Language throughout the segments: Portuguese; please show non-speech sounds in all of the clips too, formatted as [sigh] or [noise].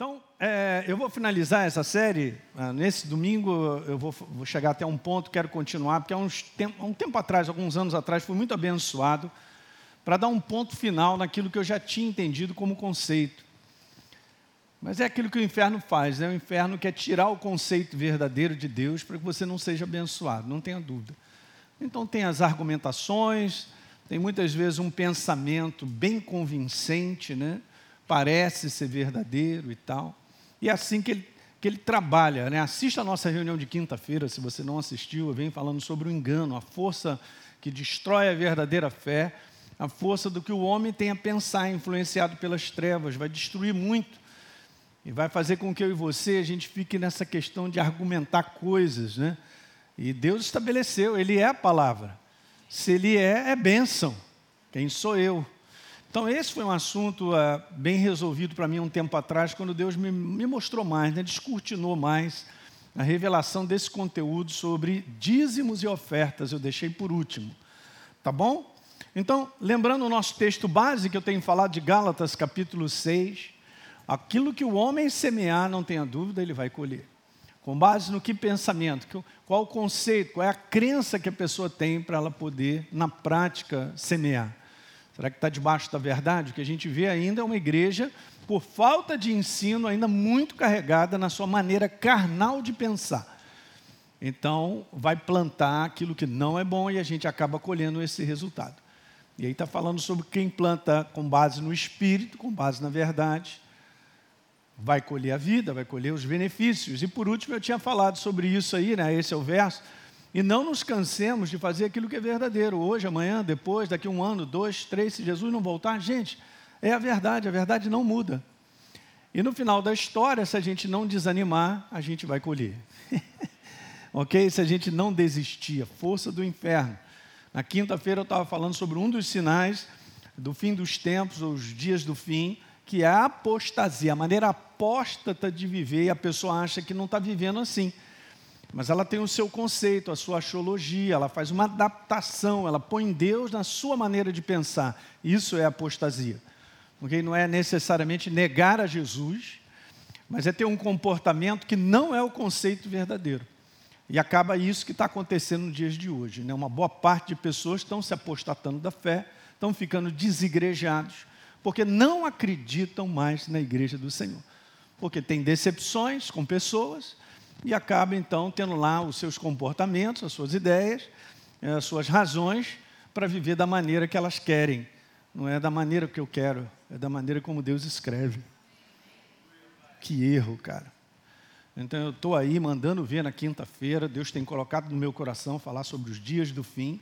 Então, é, eu vou finalizar essa série. Ah, nesse domingo eu vou, vou, chegar até um ponto, quero continuar, porque há, tempo, há um tempo atrás, alguns anos atrás, fui muito abençoado para dar um ponto final naquilo que eu já tinha entendido como conceito. Mas é aquilo que o inferno faz, né? O inferno quer tirar o conceito verdadeiro de Deus para que você não seja abençoado, não tenha dúvida. Então tem as argumentações, tem muitas vezes um pensamento bem convincente, né? Parece ser verdadeiro e tal. E é assim que ele, que ele trabalha. Né? Assista a nossa reunião de quinta-feira, se você não assistiu, eu venho falando sobre o engano, a força que destrói a verdadeira fé, a força do que o homem tem a pensar, influenciado pelas trevas, vai destruir muito. E vai fazer com que eu e você a gente fique nessa questão de argumentar coisas, né? E Deus estabeleceu, Ele é a palavra. Se Ele é, é bênção. Quem sou eu? Então, esse foi um assunto uh, bem resolvido para mim um tempo atrás, quando Deus me, me mostrou mais, né, descortinou mais a revelação desse conteúdo sobre dízimos e ofertas. Eu deixei por último. Tá bom? Então, lembrando o nosso texto base, que eu tenho falado de Gálatas, capítulo 6, aquilo que o homem semear, não tenha dúvida, ele vai colher. Com base no que pensamento, qual o conceito, qual é a crença que a pessoa tem para ela poder, na prática, semear. Será que está debaixo da verdade? O que a gente vê ainda é uma igreja, por falta de ensino, ainda muito carregada na sua maneira carnal de pensar. Então, vai plantar aquilo que não é bom e a gente acaba colhendo esse resultado. E aí está falando sobre quem planta com base no espírito, com base na verdade, vai colher a vida, vai colher os benefícios. E por último, eu tinha falado sobre isso aí, né? Esse é o verso e não nos cansemos de fazer aquilo que é verdadeiro, hoje, amanhã, depois, daqui um ano, dois, três, se Jesus não voltar, gente, é a verdade, a verdade não muda. E no final da história, se a gente não desanimar, a gente vai colher. [laughs] ok? Se a gente não desistir, a força do inferno. Na quinta-feira eu estava falando sobre um dos sinais do fim dos tempos, ou os dias do fim, que é a apostasia, a maneira apóstata de viver, e a pessoa acha que não está vivendo assim. Mas ela tem o seu conceito, a sua axiologia, ela faz uma adaptação, ela põe Deus na sua maneira de pensar. Isso é apostasia. Porque não é necessariamente negar a Jesus, mas é ter um comportamento que não é o conceito verdadeiro. E acaba isso que está acontecendo nos dias de hoje. Né? Uma boa parte de pessoas estão se apostatando da fé, estão ficando desigrejados, porque não acreditam mais na igreja do Senhor. Porque tem decepções com pessoas, e acaba então tendo lá os seus comportamentos, as suas ideias, eh, as suas razões para viver da maneira que elas querem. Não é da maneira que eu quero, é da maneira como Deus escreve. Que erro, cara. Então eu estou aí mandando ver na quinta-feira, Deus tem colocado no meu coração falar sobre os dias do fim.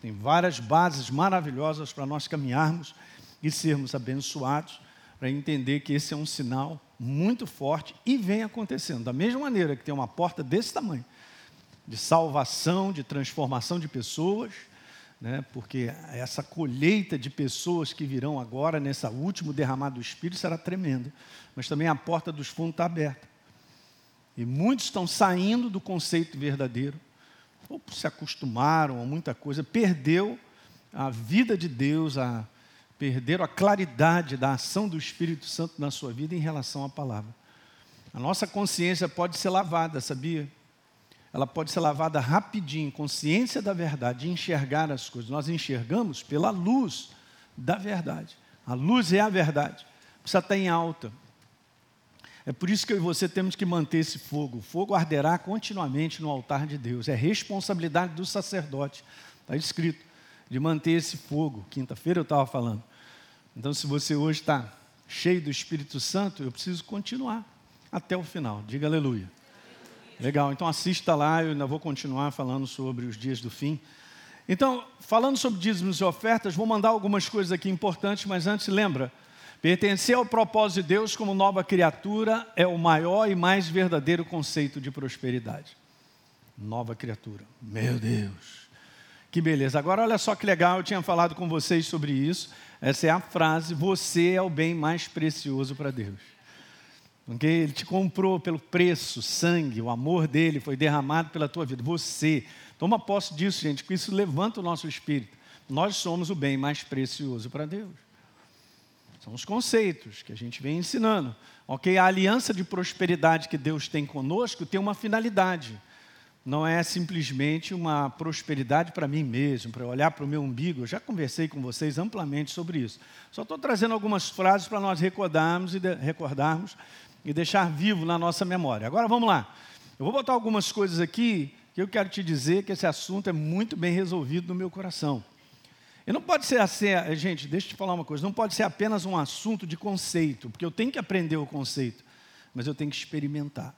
Tem várias bases maravilhosas para nós caminharmos e sermos abençoados, para entender que esse é um sinal muito forte e vem acontecendo. Da mesma maneira que tem uma porta desse tamanho, de salvação, de transformação de pessoas, né, porque essa colheita de pessoas que virão agora, nessa último derramado do Espírito, será tremenda. Mas também a porta dos fundos está aberta. E muitos estão saindo do conceito verdadeiro, ou se acostumaram a muita coisa, perdeu a vida de Deus, a, perderam a claridade da ação do Espírito Santo na sua vida em relação à palavra. A nossa consciência pode ser lavada, sabia? Ela pode ser lavada rapidinho, consciência da verdade, enxergar as coisas. Nós enxergamos pela luz da verdade. A luz é a verdade. Precisa estar em alta. É por isso que eu e você temos que manter esse fogo. O fogo arderá continuamente no altar de Deus. É responsabilidade do sacerdote. Está escrito de manter esse fogo. Quinta-feira eu estava falando. Então, se você hoje está cheio do Espírito Santo, eu preciso continuar até o final. Diga aleluia. Legal, então assista lá, eu ainda vou continuar falando sobre os dias do fim. Então, falando sobre dízimos e ofertas, vou mandar algumas coisas aqui importantes, mas antes lembra, pertencer ao propósito de Deus como nova criatura é o maior e mais verdadeiro conceito de prosperidade. Nova criatura. Meu Deus. Que beleza. Agora, olha só que legal, eu tinha falado com vocês sobre isso. Essa é a frase: Você é o bem mais precioso para Deus. Porque Ele te comprou pelo preço, sangue, o amor dele foi derramado pela tua vida. Você. Toma posse disso, gente, que isso levanta o nosso espírito. Nós somos o bem mais precioso para Deus. São os conceitos que a gente vem ensinando. Ok? A aliança de prosperidade que Deus tem conosco tem uma finalidade. Não é simplesmente uma prosperidade para mim mesmo, para olhar para o meu umbigo. Eu já conversei com vocês amplamente sobre isso. Só estou trazendo algumas frases para nós recordarmos e, de, recordarmos e deixar vivo na nossa memória. Agora vamos lá. Eu vou botar algumas coisas aqui que eu quero te dizer que esse assunto é muito bem resolvido no meu coração. E não pode ser assim, gente, deixa eu te falar uma coisa, não pode ser apenas um assunto de conceito, porque eu tenho que aprender o conceito, mas eu tenho que experimentar.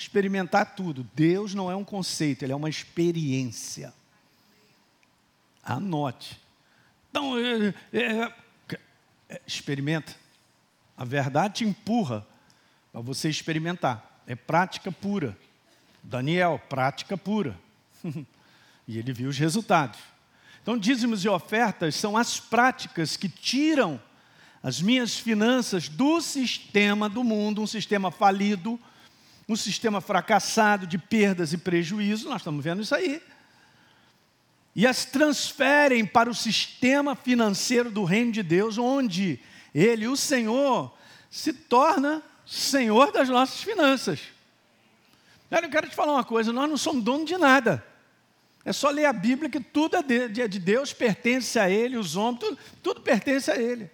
Experimentar tudo. Deus não é um conceito, ele é uma experiência. Anote. Então, é, é, é, experimenta. A verdade te empurra para você experimentar. É prática pura. Daniel, prática pura. [laughs] e ele viu os resultados. Então, dízimos e ofertas são as práticas que tiram as minhas finanças do sistema do mundo, um sistema falido, um sistema fracassado de perdas e prejuízos, nós estamos vendo isso aí. E as transferem para o sistema financeiro do reino de Deus, onde ele, o Senhor, se torna Senhor das nossas finanças. Eu quero te falar uma coisa: nós não somos dono de nada. É só ler a Bíblia que tudo é de Deus, pertence a Ele, os homens, tudo, tudo pertence a Ele.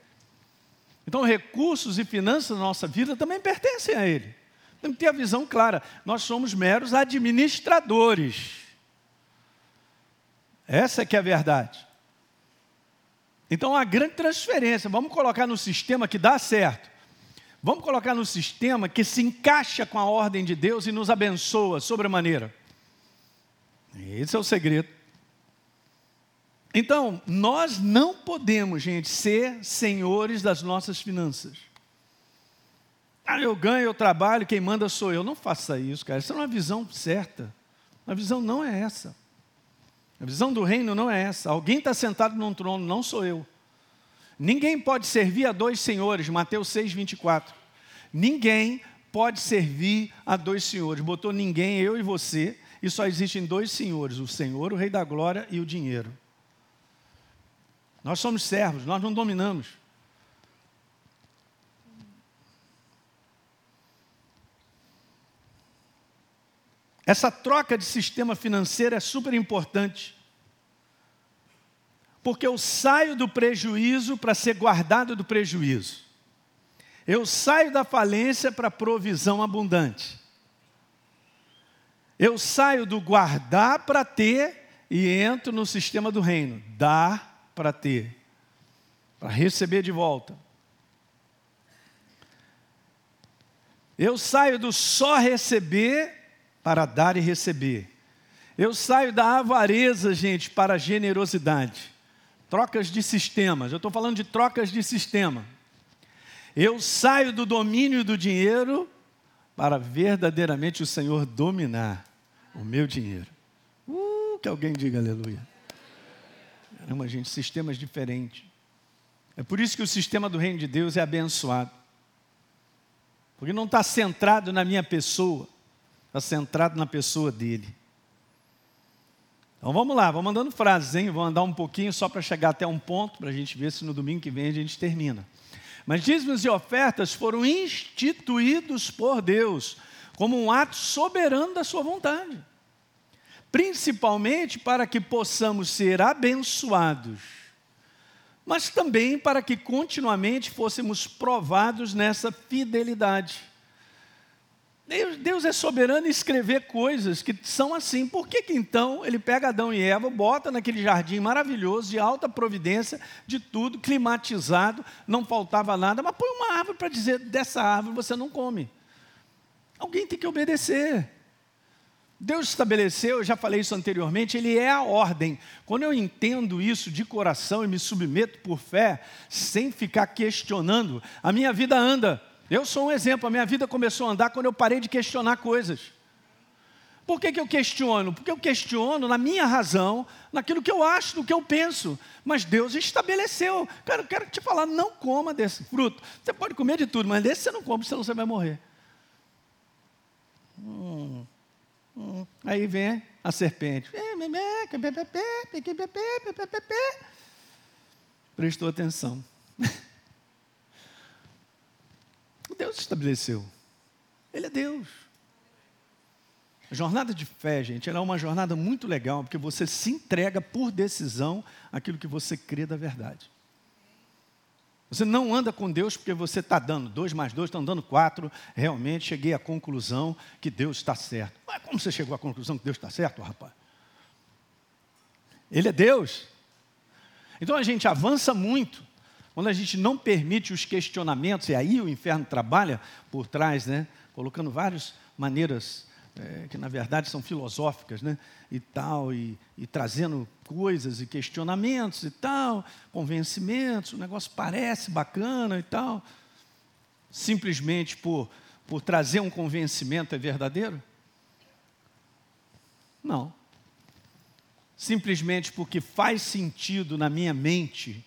Então, recursos e finanças da nossa vida também pertencem a Ele. Temos que ter a visão clara. Nós somos meros administradores. Essa é que é a verdade. Então, a grande transferência, vamos colocar no sistema que dá certo. Vamos colocar no sistema que se encaixa com a ordem de Deus e nos abençoa sobremaneira. Esse é o segredo. Então, nós não podemos, gente, ser senhores das nossas finanças. Ah, eu ganho, eu trabalho, quem manda sou eu. Não faça isso, cara. Isso é uma visão certa. A visão não é essa. A visão do reino não é essa. Alguém está sentado num trono, não sou eu. Ninguém pode servir a dois senhores, Mateus 6, 24. Ninguém pode servir a dois senhores. Botou ninguém, eu e você, e só existem dois senhores: o Senhor, o Rei da Glória e o dinheiro. Nós somos servos, nós não dominamos. Essa troca de sistema financeiro é super importante porque eu saio do prejuízo para ser guardado do prejuízo. Eu saio da falência para provisão abundante. Eu saio do guardar para ter e entro no sistema do reino, dar para ter, para receber de volta. Eu saio do só receber para dar e receber. Eu saio da avareza, gente, para a generosidade. Trocas de sistemas. Eu estou falando de trocas de sistema. Eu saio do domínio do dinheiro para verdadeiramente o Senhor dominar o meu dinheiro. Uh, que alguém diga aleluia. Caramba, gente, sistemas diferentes. É por isso que o sistema do reino de Deus é abençoado. Porque não está centrado na minha pessoa, está centrado na pessoa dele. Então vamos lá, vamos mandando frases, hein? Vou andar um pouquinho só para chegar até um ponto, para a gente ver se no domingo que vem a gente termina. Mas dízimos e ofertas foram instituídos por Deus como um ato soberano da sua vontade. Principalmente para que possamos ser abençoados, mas também para que continuamente fôssemos provados nessa fidelidade. Deus, Deus, é soberano em escrever coisas que são assim. Por que, que então ele pega Adão e Eva, bota naquele jardim maravilhoso, de alta providência, de tudo, climatizado, não faltava nada, mas põe uma árvore para dizer: dessa árvore você não come. Alguém tem que obedecer. Deus estabeleceu, eu já falei isso anteriormente, Ele é a ordem. Quando eu entendo isso de coração e me submeto por fé, sem ficar questionando, a minha vida anda. Eu sou um exemplo, a minha vida começou a andar quando eu parei de questionar coisas. Por que, que eu questiono? Porque eu questiono na minha razão, naquilo que eu acho, no que eu penso. Mas Deus estabeleceu. Cara, eu quero te falar, não coma desse fruto. Você pode comer de tudo, mas desse você não come, senão você vai morrer. Hum, hum. Aí vem a serpente. prestou atenção. Deus estabeleceu. Ele é Deus. A jornada de fé, gente, ela é uma jornada muito legal, porque você se entrega por decisão aquilo que você crê da verdade. Você não anda com Deus porque você está dando dois mais dois, estão dando quatro. Realmente cheguei à conclusão que Deus está certo. Mas como você chegou à conclusão que Deus está certo, rapaz? Ele é Deus. Então a gente avança muito quando a gente não permite os questionamentos, e aí o inferno trabalha por trás, né? colocando várias maneiras é, que na verdade são filosóficas, né? E tal, e, e, trazendo coisas e questionamentos e tal, convencimentos, o negócio parece bacana e tal. Simplesmente por, por trazer um convencimento é verdadeiro? Não. Simplesmente porque faz sentido na minha mente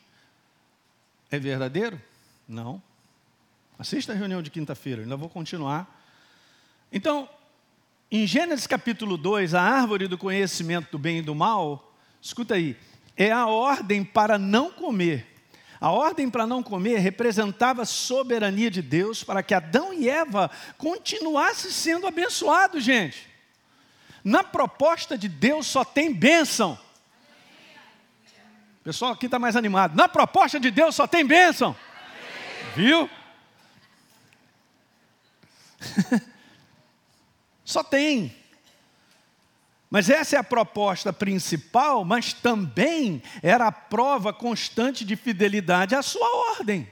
é verdadeiro? Não. Assista a reunião de quinta-feira, ainda vou continuar. Então, em Gênesis capítulo 2, a árvore do conhecimento do bem e do mal, escuta aí, é a ordem para não comer. A ordem para não comer representava a soberania de Deus para que Adão e Eva continuassem sendo abençoados, gente. Na proposta de Deus só tem bênção. Pessoal aqui está mais animado. Na proposta de Deus só tem bênção. Viu? [laughs] Só tem. Mas essa é a proposta principal, mas também era a prova constante de fidelidade à sua ordem.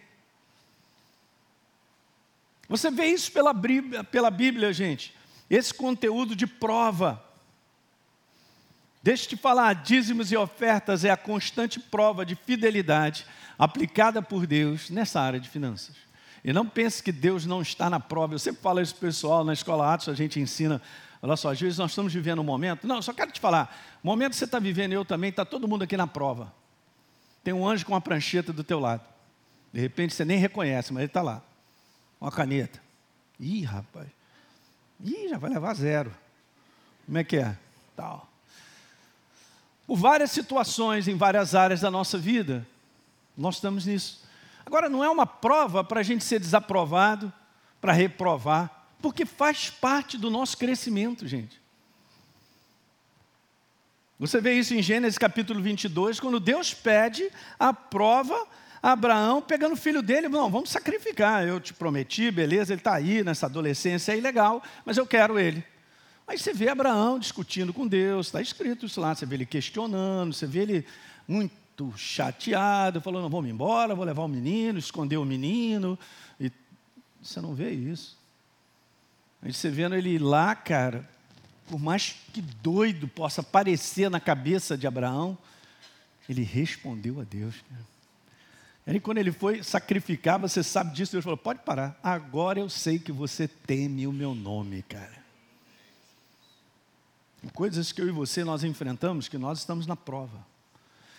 Você vê isso pela Bíblia, pela Bíblia, gente. Esse conteúdo de prova. Deixa eu te falar, dízimos e ofertas é a constante prova de fidelidade aplicada por Deus nessa área de finanças. E não pense que Deus não está na prova. Eu sempre falo isso pessoal, na escola Atos a gente ensina. Olha só, às vezes nós estamos vivendo um momento. Não, só quero te falar. O momento que você está vivendo, eu também, está todo mundo aqui na prova. Tem um anjo com uma prancheta do teu lado. De repente você nem reconhece, mas ele está lá. Uma caneta. Ih, rapaz. Ih, já vai levar zero. Como é que é? Tal. Por várias situações em várias áreas da nossa vida, nós estamos nisso. Agora, não é uma prova para a gente ser desaprovado, para reprovar, porque faz parte do nosso crescimento, gente. Você vê isso em Gênesis capítulo 22, quando Deus pede a prova a Abraão, pegando o filho dele, não, vamos sacrificar, eu te prometi, beleza, ele está aí nessa adolescência aí, legal, mas eu quero ele. Aí você vê Abraão discutindo com Deus, está escrito isso lá, você vê ele questionando, você vê ele muito chateado, falou: não, vamos embora, vou levar o menino, esconder o menino. E você não vê isso. A gente você vendo ele lá, cara, por mais que doido possa parecer na cabeça de Abraão, ele respondeu a Deus. Aí quando ele foi sacrificar, você sabe disso, Deus falou: pode parar, agora eu sei que você teme o meu nome, cara. Coisas que eu e você nós enfrentamos, que nós estamos na prova.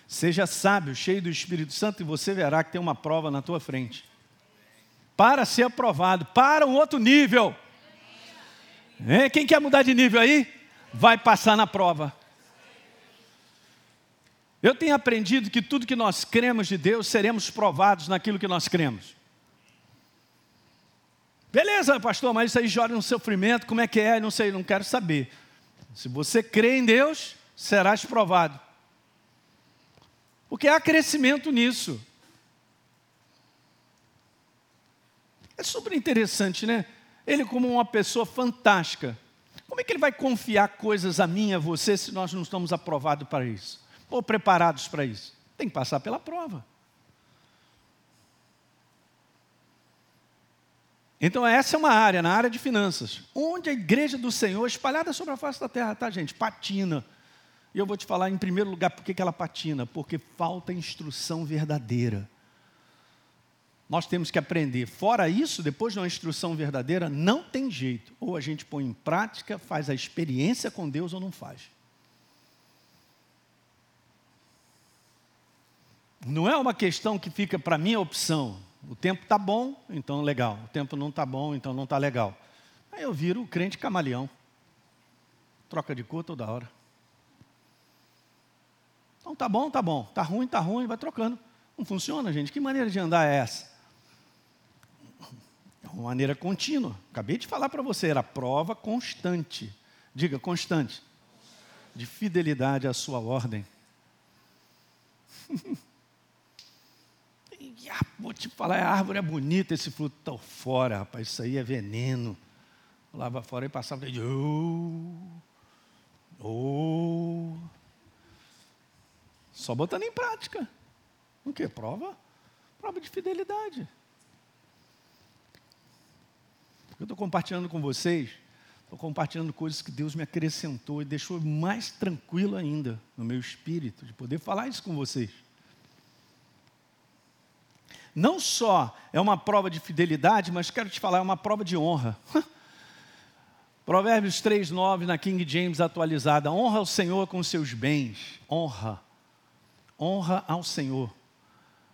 Seja sábio, cheio do Espírito Santo, e você verá que tem uma prova na tua frente. Para ser aprovado, para um outro nível. Quem quer mudar de nível aí? Vai passar na prova. Eu tenho aprendido que tudo que nós cremos de Deus, seremos provados naquilo que nós cremos. Beleza, pastor, mas isso aí joga no sofrimento, como é que é? Não sei, não quero saber. Se você crê em Deus, serás provado. Porque há crescimento nisso. É super interessante, né? Ele, como uma pessoa fantástica, como é que ele vai confiar coisas a mim e a você se nós não estamos aprovados para isso? Ou preparados para isso? Tem que passar pela prova. Então, essa é uma área, na área de finanças, onde a igreja do Senhor, espalhada sobre a face da terra, tá, gente? Patina e eu vou te falar, em primeiro lugar, por que ela patina? Porque falta instrução verdadeira. Nós temos que aprender. Fora isso, depois de uma instrução verdadeira, não tem jeito. Ou a gente põe em prática, faz a experiência com Deus ou não faz. Não é uma questão que fica para minha opção. O tempo está bom, então legal. O tempo não está bom, então não está legal. Aí eu viro o crente camaleão. Troca de cor toda hora. Então tá bom, tá bom. Tá ruim, tá ruim, vai trocando. Não funciona, gente. Que maneira de andar é essa? É uma maneira contínua. Acabei de falar para você, era prova constante. Diga, constante. De fidelidade à sua ordem. [laughs] ah, vou te falar, a árvore é bonita, esse fruto está fora, rapaz, isso aí é veneno. Lá fora e passava e oh, oh. Só botando em prática. O que? Prova? Prova de fidelidade. Eu estou compartilhando com vocês, estou compartilhando coisas que Deus me acrescentou e deixou mais tranquilo ainda no meu espírito, de poder falar isso com vocês. Não só é uma prova de fidelidade, mas quero te falar, é uma prova de honra. [laughs] Provérbios 3, 9, na King James atualizada: honra o Senhor com seus bens. Honra. Honra ao Senhor.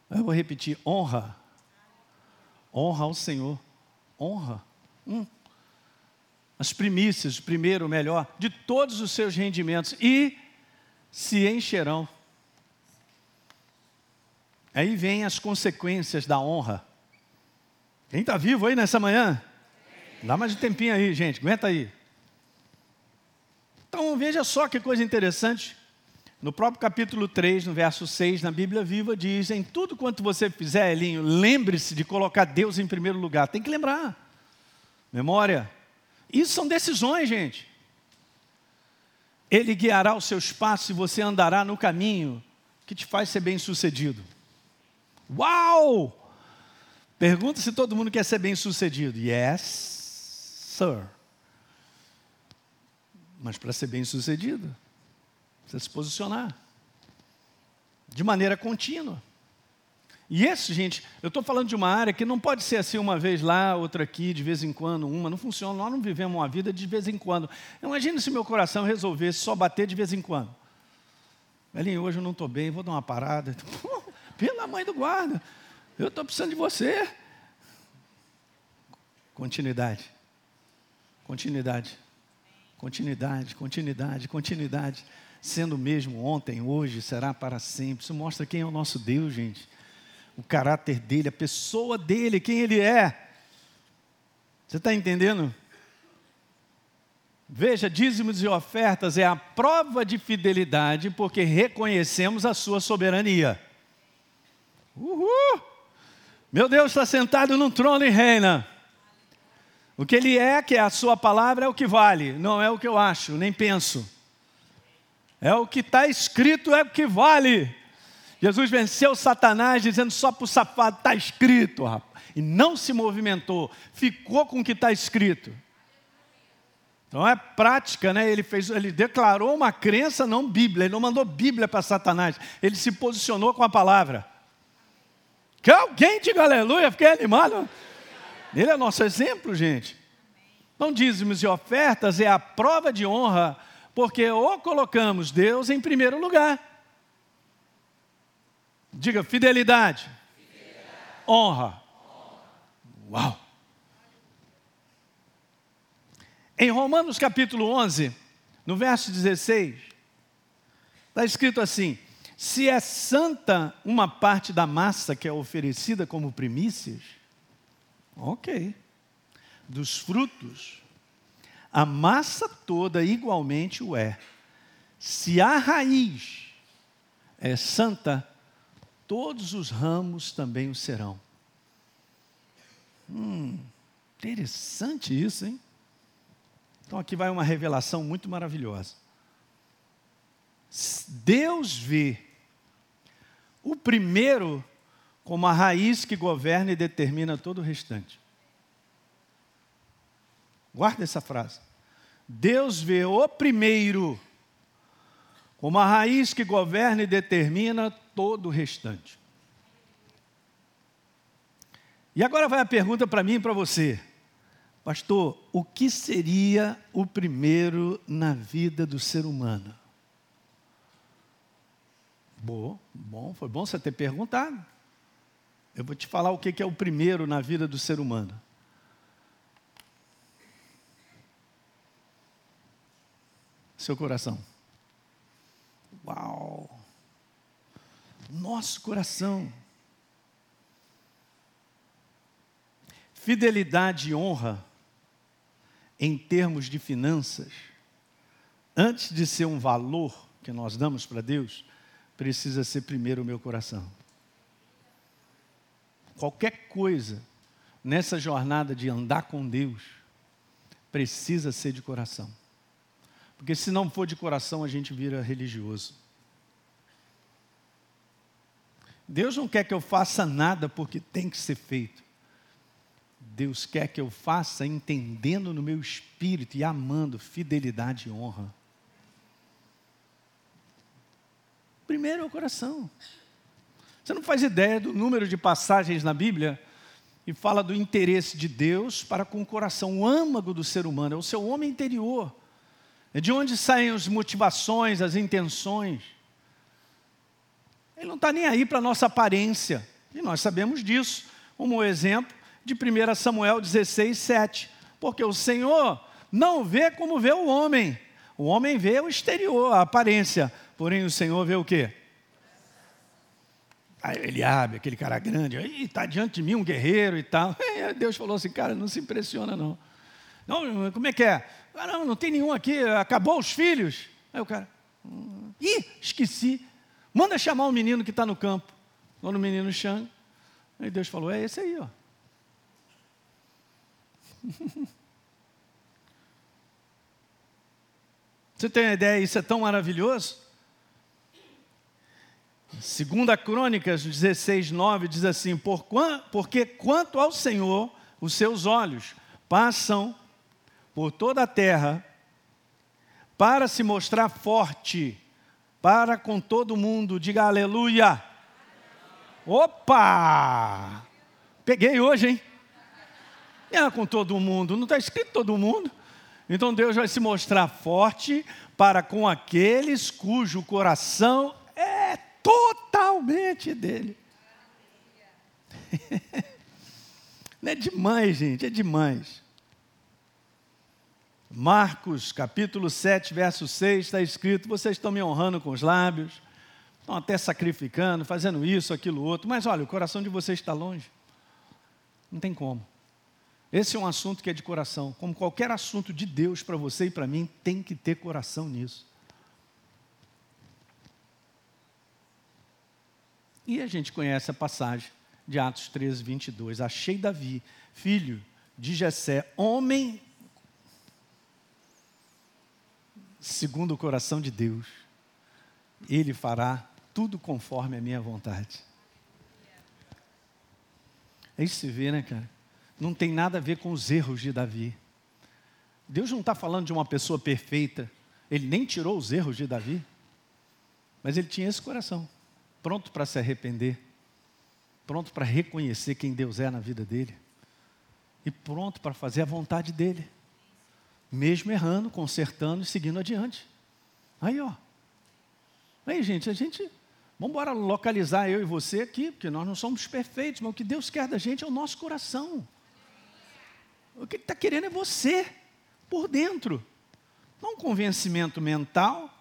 Eu vou repetir: honra. Honra ao Senhor. Honra. Hum. As primícias, primeiro, melhor, de todos os seus rendimentos, e se encherão. Aí vem as consequências da honra. Quem está vivo aí nessa manhã? Dá mais um tempinho aí, gente, aguenta aí. Então veja só que coisa interessante. No próprio capítulo 3, no verso 6, na Bíblia Viva, diz: Em tudo quanto você fizer, Elinho, lembre-se de colocar Deus em primeiro lugar. Tem que lembrar. Memória. Isso são decisões, gente. Ele guiará os seus passos e você andará no caminho que te faz ser bem sucedido. Uau! Pergunta se todo mundo quer ser bem sucedido. Yes, sir. Mas para ser bem sucedido, Precisa se posicionar. De maneira contínua. E esse, gente, eu estou falando de uma área que não pode ser assim uma vez lá, outra aqui, de vez em quando, uma. Não funciona. Nós não vivemos uma vida de vez em quando. Imagina se meu coração resolvesse só bater de vez em quando. Velhinho, hoje eu não estou bem, vou dar uma parada. [laughs] Pela mãe do guarda, eu estou precisando de você. Continuidade. Continuidade. Continuidade, continuidade, continuidade sendo mesmo ontem, hoje, será para sempre. Isso mostra quem é o nosso Deus, gente. O caráter dele, a pessoa dele, quem ele é. Você está entendendo? Veja, dízimos e ofertas é a prova de fidelidade, porque reconhecemos a sua soberania. Uhul! Meu Deus está sentado num trono e reina. O que ele é, que é a sua palavra, é o que vale, não é o que eu acho, nem penso. É o que está escrito, é o que vale. Jesus venceu Satanás dizendo só para o safado, está escrito, rapaz. E não se movimentou, ficou com o que está escrito. Então é prática, né? Ele fez, ele declarou uma crença, não Bíblia. Ele não mandou Bíblia para Satanás. Ele se posicionou com a palavra. Que alguém diga aleluia, fiquei animado. Ele é nosso exemplo, gente. Então, dízimos e ofertas é a prova de honra porque ou colocamos Deus em primeiro lugar. Diga fidelidade. fidelidade. Honra. Honra. Uau. Em Romanos capítulo 11, no verso 16, está escrito assim: Se é santa uma parte da massa que é oferecida como primícias, ok. Dos frutos, a massa toda igualmente o é. Se a raiz é santa, todos os ramos também o serão. Hum, interessante isso, hein? Então aqui vai uma revelação muito maravilhosa. Deus vê o primeiro como a raiz que governa e determina todo o restante. Guarda essa frase. Deus vê o primeiro como a raiz que governa e determina todo o restante. E agora vai a pergunta para mim e para você. Pastor, o que seria o primeiro na vida do ser humano? Boa, bom, foi bom você ter perguntado. Eu vou te falar o que é o primeiro na vida do ser humano. Seu coração. Uau! Nosso coração. Fidelidade e honra, em termos de finanças, antes de ser um valor que nós damos para Deus, precisa ser primeiro o meu coração. Qualquer coisa nessa jornada de andar com Deus precisa ser de coração. Porque se não for de coração, a gente vira religioso. Deus não quer que eu faça nada porque tem que ser feito. Deus quer que eu faça entendendo no meu espírito e amando fidelidade e honra. Primeiro é o coração. Você não faz ideia do número de passagens na Bíblia e fala do interesse de Deus para com o coração, o âmago do ser humano, é o seu homem interior. É de onde saem as motivações, as intenções. Ele não está nem aí para a nossa aparência, e nós sabemos disso, como o exemplo de 1 Samuel 16, 7. Porque o Senhor não vê como vê o homem, o homem vê o exterior, a aparência, porém o Senhor vê o quê? Aí ele abre, aquele cara grande, está diante de mim um guerreiro e tal. [laughs] Aí Deus falou assim, cara, não se impressiona não. Não, como é que é? Ah, não, não tem nenhum aqui, acabou os filhos. Aí o cara, ih, esqueci. Manda chamar o menino que está no campo. Quando o menino chama, aí Deus falou, é esse aí, ó. [laughs] Você tem uma ideia, isso é tão maravilhoso? Segunda Crônicas 16, 9 diz assim, Por, porque quanto ao Senhor, os seus olhos passam por toda a terra para se mostrar forte para com todo mundo. Diga aleluia. Opa! Peguei hoje, hein? É com todo mundo, não está escrito todo mundo. Então Deus vai se mostrar forte para com aqueles cujo coração totalmente dele. [laughs] É demais, gente, é demais. Marcos, capítulo 7, verso 6, está escrito: vocês estão me honrando com os lábios, estão até sacrificando, fazendo isso, aquilo, outro, mas olha, o coração de vocês está longe. Não tem como. Esse é um assunto que é de coração. Como qualquer assunto de Deus para você e para mim, tem que ter coração nisso. E a gente conhece a passagem de Atos 13, 22. Achei Davi, filho de Jessé, homem segundo o coração de Deus. Ele fará tudo conforme a minha vontade. É isso se vê, né, cara? Não tem nada a ver com os erros de Davi. Deus não está falando de uma pessoa perfeita. Ele nem tirou os erros de Davi. Mas ele tinha esse coração pronto para se arrepender, pronto para reconhecer quem Deus é na vida dele, e pronto para fazer a vontade dele, mesmo errando, consertando e seguindo adiante. Aí, ó. Aí, gente, a gente. Vamos embora localizar eu e você aqui, porque nós não somos perfeitos, mas o que Deus quer da gente é o nosso coração. O que Ele está querendo é você, por dentro. Não um convencimento mental,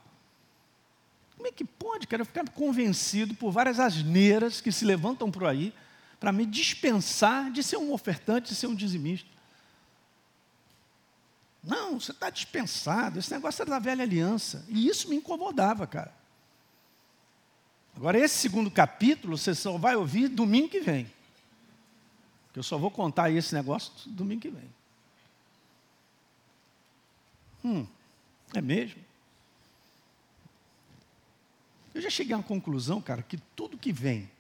como é que pode, cara, eu ficar convencido por várias asneiras que se levantam por aí para me dispensar de ser um ofertante, de ser um dizimista? Não, você está dispensado. Esse negócio é da velha aliança. E isso me incomodava, cara. Agora, esse segundo capítulo, você só vai ouvir domingo que vem. Que eu só vou contar esse negócio domingo que vem. Hum, é mesmo? Eu já cheguei à conclusão, cara, que tudo que vem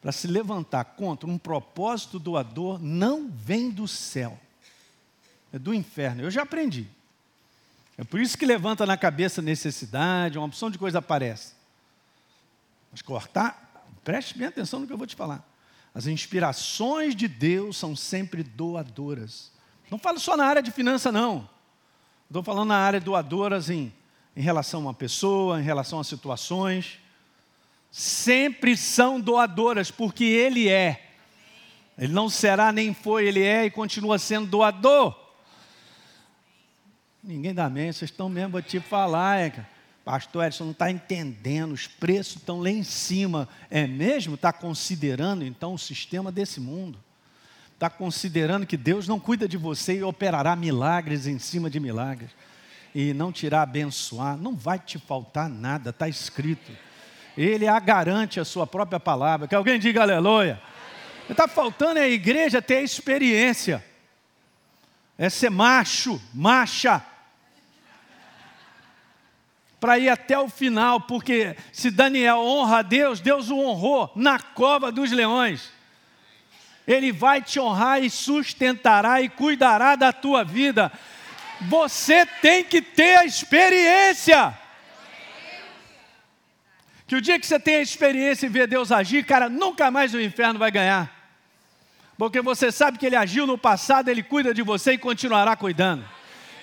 para se levantar contra um propósito doador não vem do céu, é do inferno. Eu já aprendi. É por isso que levanta na cabeça necessidade, uma opção de coisa aparece. Mas cortar, preste bem atenção no que eu vou te falar. As inspirações de Deus são sempre doadoras. Não falo só na área de finança, não. Estou falando na área doadoras em em relação a uma pessoa, em relação a situações, sempre são doadoras, porque Ele é. Ele não será, nem foi, Ele é e continua sendo doador. Ninguém dá amém, vocês estão mesmo, vou te falar, é, Pastor Edson não está entendendo, os preços estão lá em cima. É mesmo? Está considerando então o sistema desse mundo? está considerando que Deus não cuida de você e operará milagres em cima de milagres, e não irá abençoar, não vai te faltar nada, está escrito. Ele a garante a sua própria palavra. Que alguém diga aleluia. Está faltando é a igreja ter experiência. É ser macho, macha. Para ir até o final, porque se Daniel honra a Deus, Deus o honrou na cova dos leões. Ele vai te honrar e sustentará e cuidará da tua vida. Você tem que ter a experiência. Que o dia que você tem a experiência e ver Deus agir, cara, nunca mais o inferno vai ganhar. Porque você sabe que ele agiu no passado, ele cuida de você e continuará cuidando.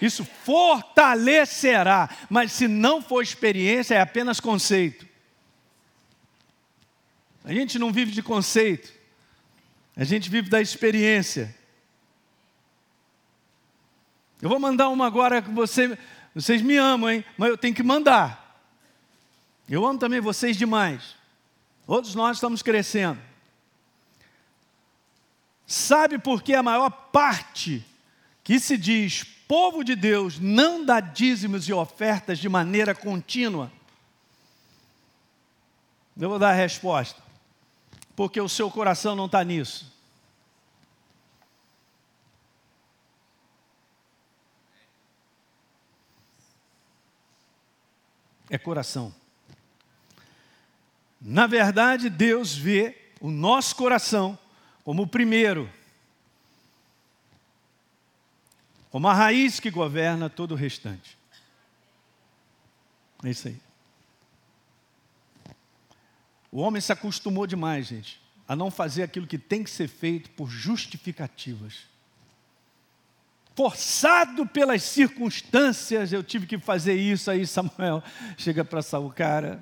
Isso fortalecerá, mas se não for experiência, é apenas conceito. A gente não vive de conceito. A gente vive da experiência. Eu vou mandar uma agora que você, vocês me amam, hein? Mas eu tenho que mandar. Eu amo também vocês demais. Todos nós estamos crescendo. Sabe por que a maior parte que se diz povo de Deus não dá dízimos e ofertas de maneira contínua? Eu vou dar a resposta porque o seu coração não está nisso. É coração. Na verdade, Deus vê o nosso coração como o primeiro, como a raiz que governa todo o restante. É isso aí. O homem se acostumou demais, gente, a não fazer aquilo que tem que ser feito por justificativas. Forçado pelas circunstâncias, eu tive que fazer isso. Aí Samuel [laughs] chega para Saul, cara,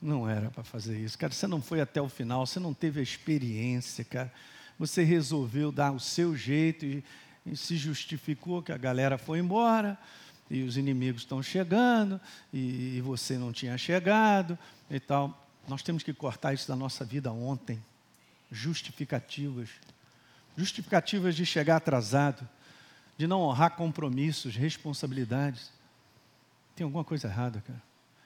não era para fazer isso, cara. Você não foi até o final, você não teve a experiência, cara. Você resolveu dar o seu jeito e, e se justificou que a galera foi embora e os inimigos estão chegando e, e você não tinha chegado e tal. Nós temos que cortar isso da nossa vida ontem. Justificativas. Justificativas de chegar atrasado, de não honrar compromissos, responsabilidades. Tem alguma coisa errada, cara.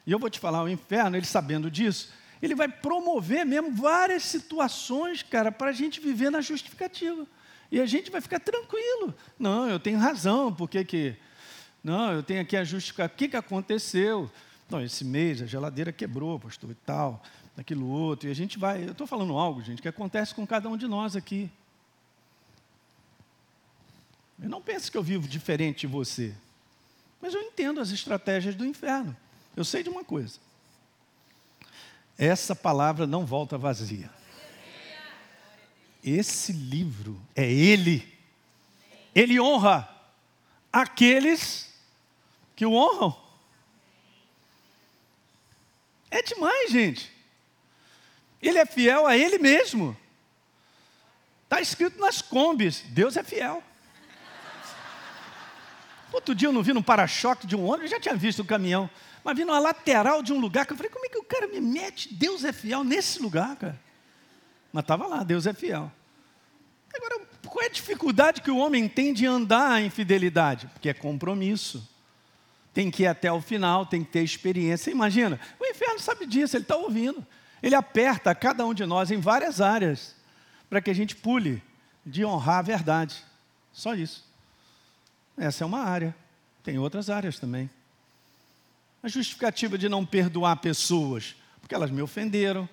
E eu vou te falar, o inferno, ele sabendo disso, ele vai promover mesmo várias situações, cara, para a gente viver na justificativa. E a gente vai ficar tranquilo. Não, eu tenho razão, por que que... Não, eu tenho aqui a justificativa. O que, que aconteceu? Não, esse mês a geladeira quebrou, pastor, e tal, aquilo outro. E a gente vai. Eu estou falando algo, gente, que acontece com cada um de nós aqui. Eu não pense que eu vivo diferente de você. Mas eu entendo as estratégias do inferno. Eu sei de uma coisa. Essa palavra não volta vazia. Esse livro é ele. Ele honra aqueles que o honram. É demais, gente. Ele é fiel a Ele mesmo. Está escrito nas combis: Deus é fiel. Outro dia eu não vi no para-choque de um ônibus, eu já tinha visto o caminhão, mas vi na lateral de um lugar que eu falei: como é que o cara me mete? Deus é fiel nesse lugar, cara. Mas estava lá: Deus é fiel. Agora, qual é a dificuldade que o homem tem de andar em fidelidade? Porque é compromisso tem que ir até o final, tem que ter experiência. Imagina, o inferno sabe disso, ele está ouvindo. Ele aperta cada um de nós em várias áreas para que a gente pule de honrar a verdade. Só isso. Essa é uma área. Tem outras áreas também. A justificativa de não perdoar pessoas, porque elas me ofenderam,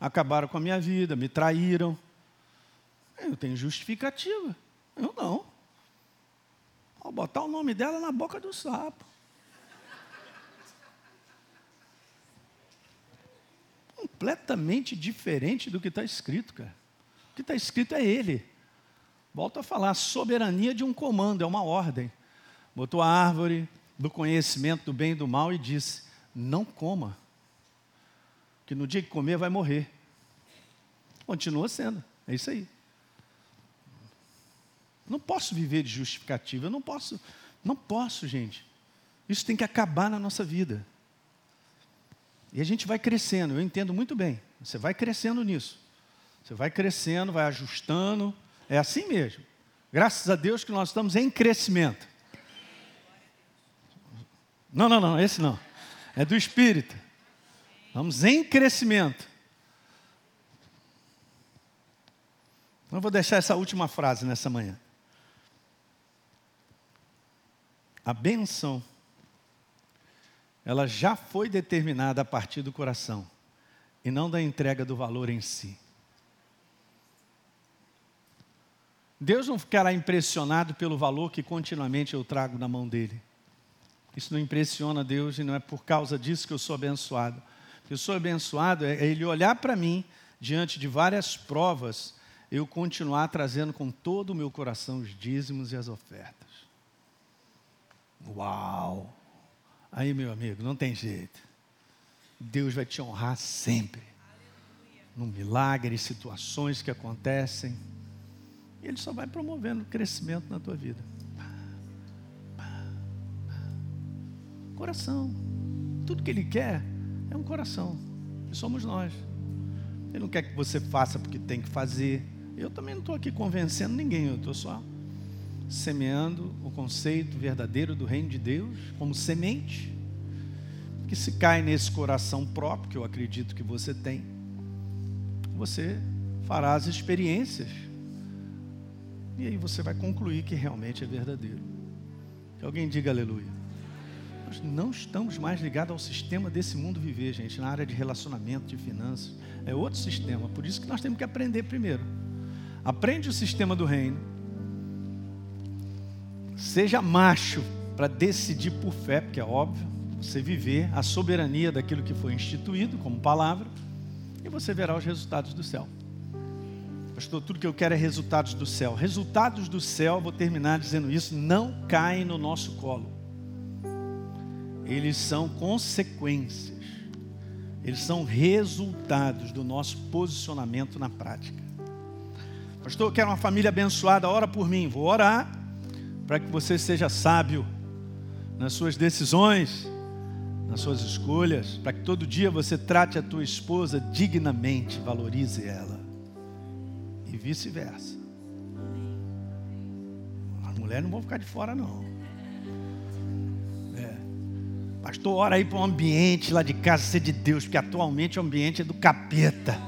acabaram com a minha vida, me traíram. Eu tenho justificativa. Eu não. Vou botar o nome dela na boca do sapo. completamente diferente do que está escrito, cara. O que está escrito é Ele. Volto a falar, soberania de um comando, é uma ordem. Botou a árvore do conhecimento do bem e do mal e disse: Não coma, que no dia que comer vai morrer. Continua sendo, é isso aí. Não posso viver de justificativa, eu não posso, não posso, gente. Isso tem que acabar na nossa vida. E a gente vai crescendo, eu entendo muito bem. Você vai crescendo nisso. Você vai crescendo, vai ajustando. É assim mesmo. Graças a Deus que nós estamos em crescimento. Não, não, não, esse não. É do Espírito. Vamos em crescimento. Então, eu vou deixar essa última frase nessa manhã. A benção, ela já foi determinada a partir do coração e não da entrega do valor em si. Deus não ficará impressionado pelo valor que continuamente eu trago na mão dele. Isso não impressiona Deus e não é por causa disso que eu sou abençoado. Eu sou abençoado é ele olhar para mim diante de várias provas, eu continuar trazendo com todo o meu coração os dízimos e as ofertas. Uau! Aí, meu amigo, não tem jeito. Deus vai te honrar sempre. No milagre, situações que acontecem. Ele só vai promovendo crescimento na tua vida. Coração. Tudo que Ele quer é um coração. E somos nós. Ele não quer que você faça porque tem que fazer. Eu também não estou aqui convencendo ninguém, eu estou só semeando o conceito verdadeiro do reino de Deus como semente, que se cai nesse coração próprio, que eu acredito que você tem, você fará as experiências. E aí você vai concluir que realmente é verdadeiro. Que alguém diga aleluia. Nós não estamos mais ligados ao sistema desse mundo viver, gente, na área de relacionamento, de finanças. É outro sistema. Por isso que nós temos que aprender primeiro. Aprende o sistema do reino Seja macho para decidir por fé, porque é óbvio, você viver a soberania daquilo que foi instituído como palavra, e você verá os resultados do céu. Pastor, tudo que eu quero é resultados do céu. Resultados do céu, vou terminar dizendo isso, não caem no nosso colo. Eles são consequências. Eles são resultados do nosso posicionamento na prática. Pastor, eu quero uma família abençoada, ora por mim. Vou orar para que você seja sábio nas suas decisões, nas suas escolhas, para que todo dia você trate a tua esposa dignamente, valorize ela. Vice-versa. As mulheres não vão ficar de fora, não. É. Pastor, ora aí para um ambiente lá de casa ser de Deus, porque atualmente o ambiente é do capeta.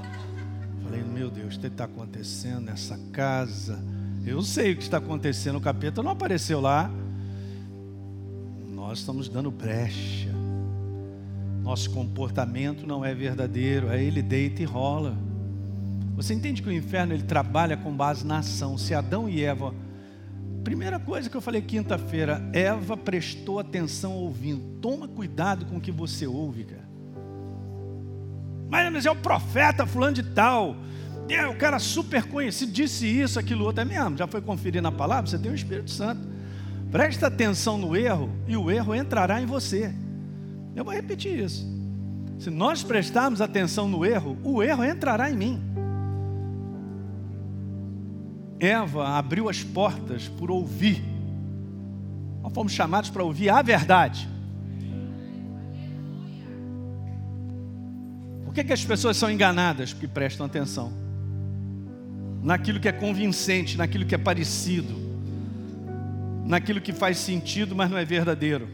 Falei, meu Deus, o que está acontecendo nessa casa? Eu sei o que está acontecendo, o capeta não apareceu lá. Nós estamos dando brecha. Nosso comportamento não é verdadeiro, aí ele deita e rola. Você entende que o inferno ele trabalha com base na ação. Se Adão e Eva, primeira coisa que eu falei quinta-feira, Eva prestou atenção ouvindo. Toma cuidado com o que você ouve, cara. Mas, mas é o profeta fulano de tal. É, o cara super conhecido disse isso, aquilo outro. É mesmo, já foi conferir na palavra? Você tem o Espírito Santo. Presta atenção no erro e o erro entrará em você. Eu vou repetir isso. Se nós prestarmos atenção no erro, o erro entrará em mim. Eva abriu as portas por ouvir. Nós fomos chamados para ouvir a verdade. Por que, que as pessoas são enganadas? Porque prestam atenção naquilo que é convincente, naquilo que é parecido, naquilo que faz sentido, mas não é verdadeiro.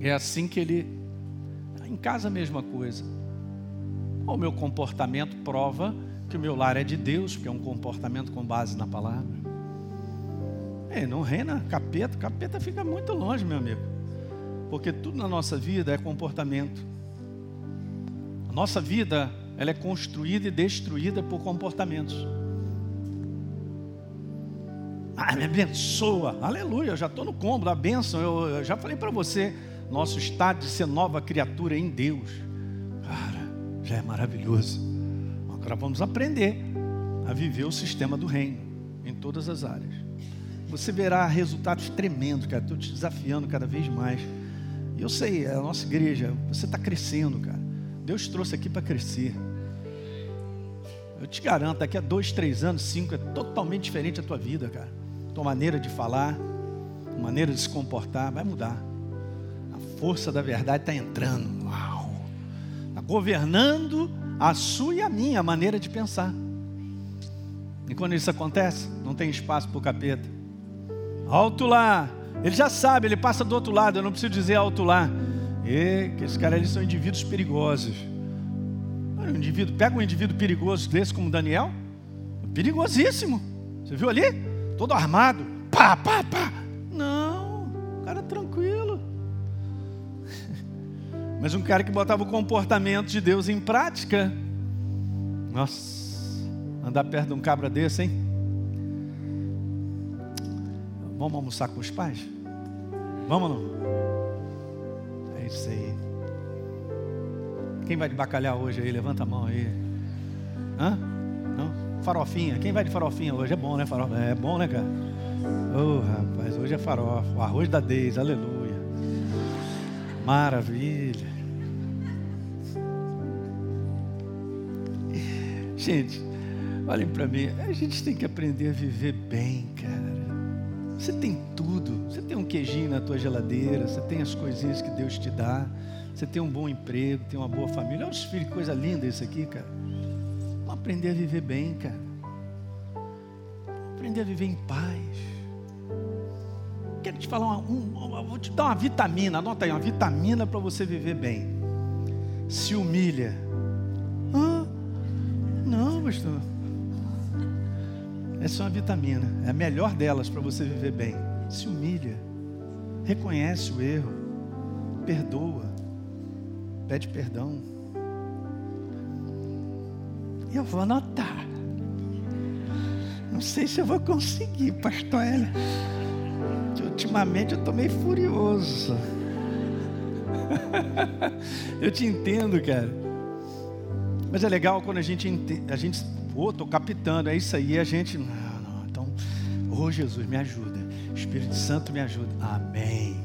É assim que ele. Em casa a mesma coisa. O meu comportamento prova que o meu lar é de Deus, porque é um comportamento com base na palavra. É, não reina capeta, capeta fica muito longe, meu amigo. Porque tudo na nossa vida é comportamento. A nossa vida ela é construída e destruída por comportamentos. Ah, me abençoa, aleluia, já estou no combo da bênção. Eu, eu já falei para você, nosso estado de ser nova criatura em Deus, cara, já é maravilhoso. Agora vamos aprender a viver o sistema do reino em todas as áreas. Você verá resultados tremendos, cara. Estou te desafiando cada vez mais. E eu sei, é a nossa igreja, você está crescendo, cara. Deus trouxe aqui para crescer. Eu te garanto, daqui a dois, três anos, cinco, é totalmente diferente a tua vida, cara. Tua maneira de falar, maneira de se comportar, vai mudar. A força da verdade está entrando. Uau! Está governando a sua e a minha maneira de pensar. E quando isso acontece, não tem espaço para o capeta. Alto lá. Ele já sabe, ele passa do outro lado, eu não preciso dizer alto lá. E que esses caras eles são indivíduos perigosos. Um indivíduo, pega um indivíduo perigoso desse como Daniel, perigosíssimo. Você viu ali? Todo armado. Pá, pá, pá. Mas um cara que botava o comportamento de Deus em prática. Nossa, andar perto de um cabra desse, hein? Vamos almoçar com os pais? Vamos ou não? É isso aí. Quem vai de bacalhau hoje aí? Levanta a mão aí. Hã? Não? Farofinha. Quem vai de farofinha hoje? É bom, né? Farofa? É bom, né, cara? Oh, rapaz, hoje é farofa. O arroz da Deise, aleluia. Maravilha. Gente, olhem para mim. A gente tem que aprender a viver bem, cara. Você tem tudo. Você tem um queijinho na tua geladeira, você tem as coisinhas que Deus te dá. Você tem um bom emprego, tem uma boa família. Olha os filhos, que coisa linda isso aqui, cara. Vamos aprender a viver bem, cara. Aprender a viver em paz. Quero te falar, uma, um, vou te dar uma vitamina, anota aí, uma vitamina para você viver bem. Se humilha. Pastor. Essa é uma vitamina, é a melhor delas para você viver bem. Se humilha, reconhece o erro, perdoa, pede perdão. Eu vou anotar. Não sei se eu vou conseguir, pastor Hélio. Ultimamente eu estou meio furioso. [laughs] eu te entendo, cara. Mas é legal quando a gente, a gente Pô, estou captando, é isso aí. A gente, não, não, então, oh Jesus, me ajuda. Espírito Santo me ajuda. Amém.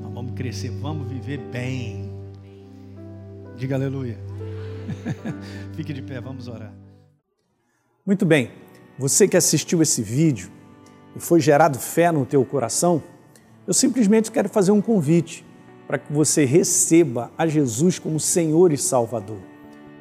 Nós vamos crescer, vamos viver bem. Diga aleluia. [laughs] Fique de pé, vamos orar. Muito bem. Você que assistiu esse vídeo e foi gerado fé no teu coração, eu simplesmente quero fazer um convite para que você receba a Jesus como Senhor e Salvador.